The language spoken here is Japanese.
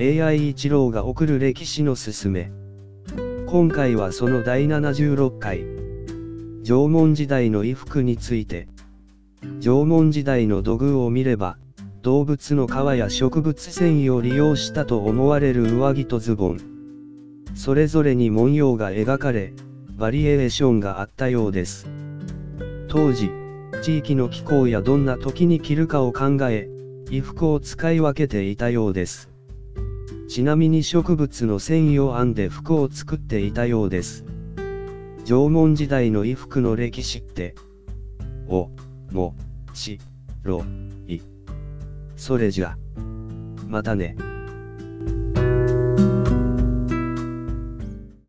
AI 一郎が送る歴史のすすめ。今回はその第76回。縄文時代の衣服について。縄文時代の土偶を見れば、動物の皮や植物繊維を利用したと思われる上着とズボン。それぞれに文様が描かれ、バリエーションがあったようです。当時、地域の気候やどんな時に着るかを考え、衣服を使い分けていたようです。ちなみに植物の繊維を編んで服を作っていたようです。縄文時代の衣服の歴史って、お、も、し、ろ、い。それじゃ。またね。